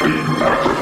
Be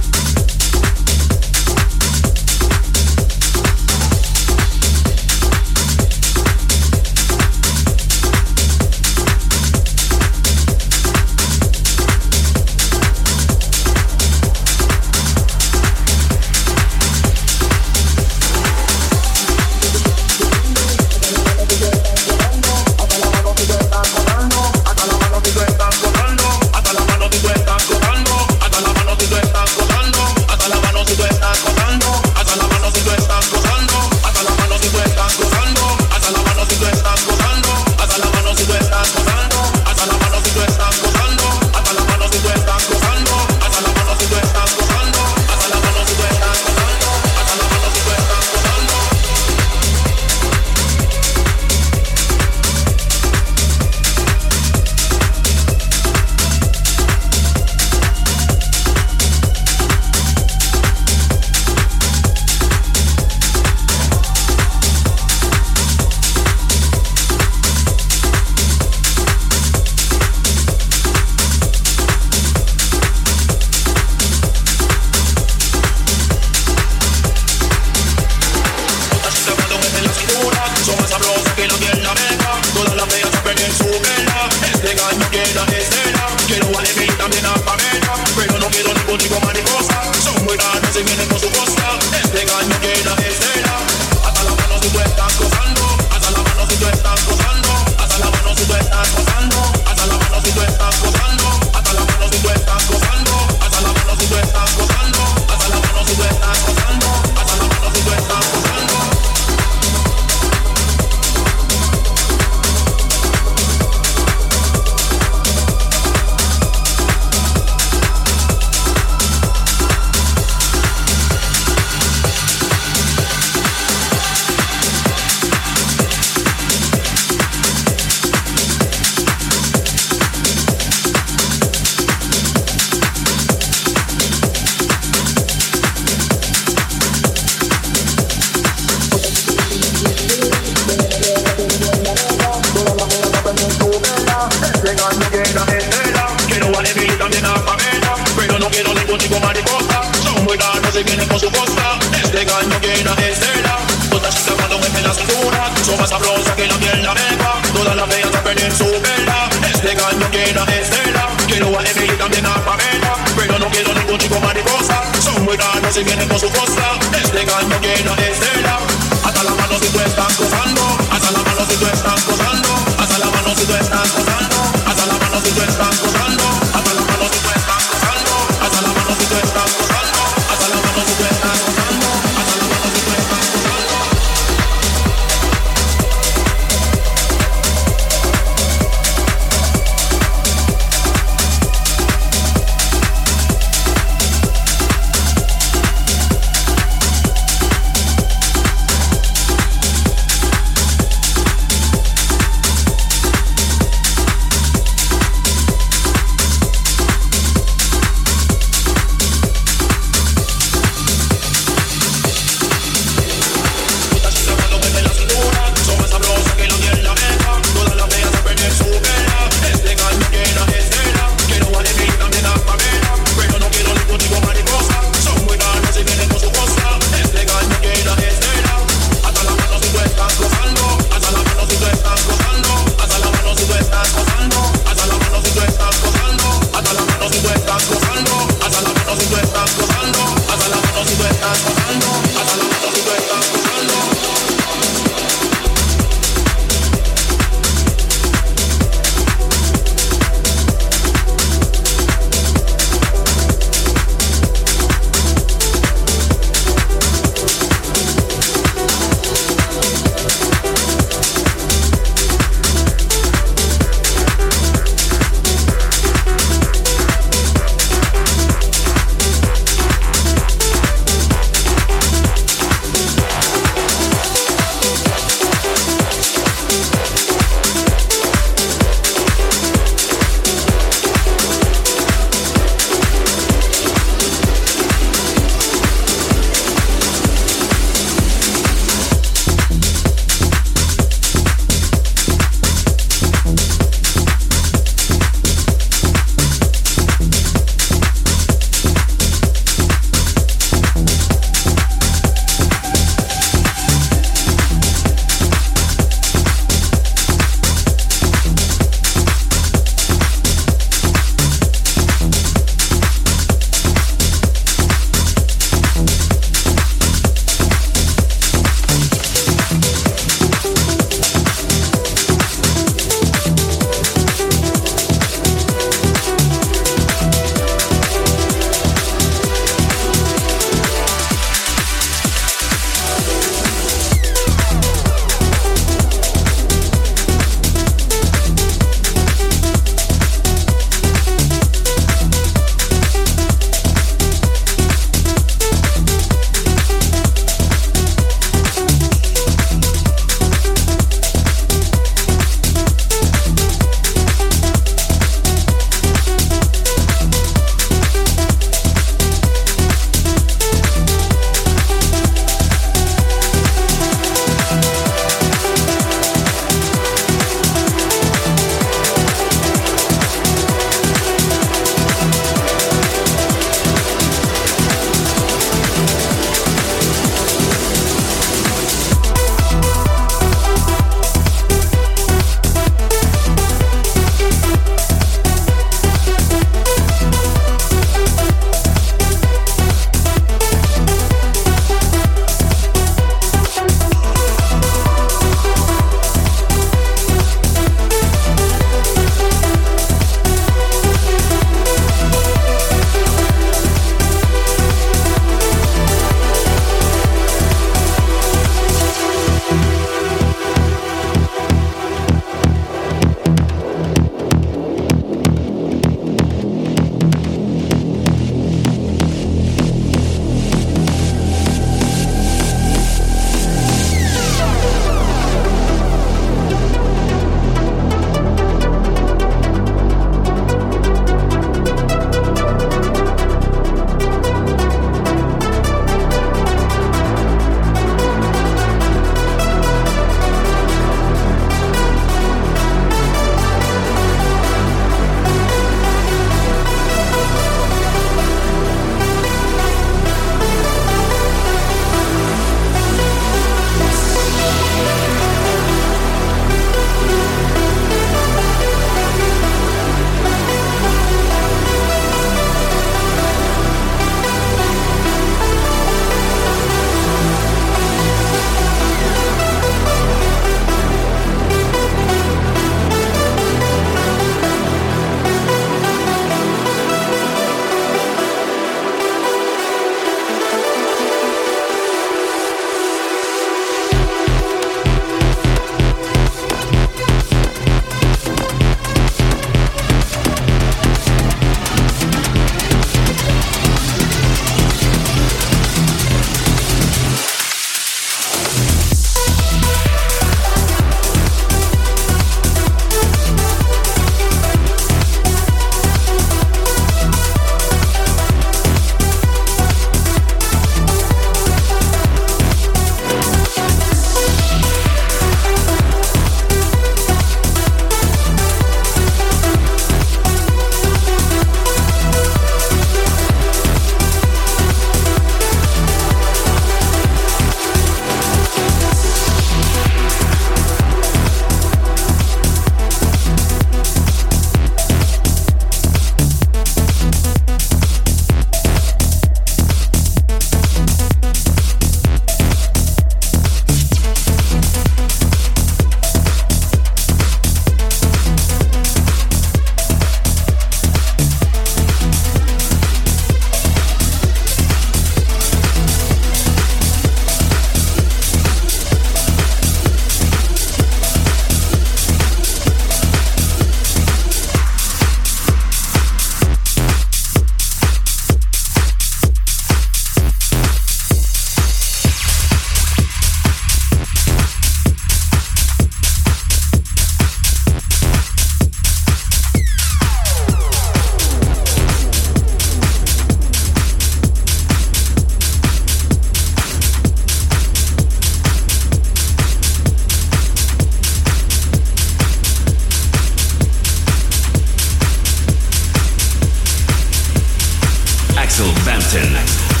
Axel Bampton.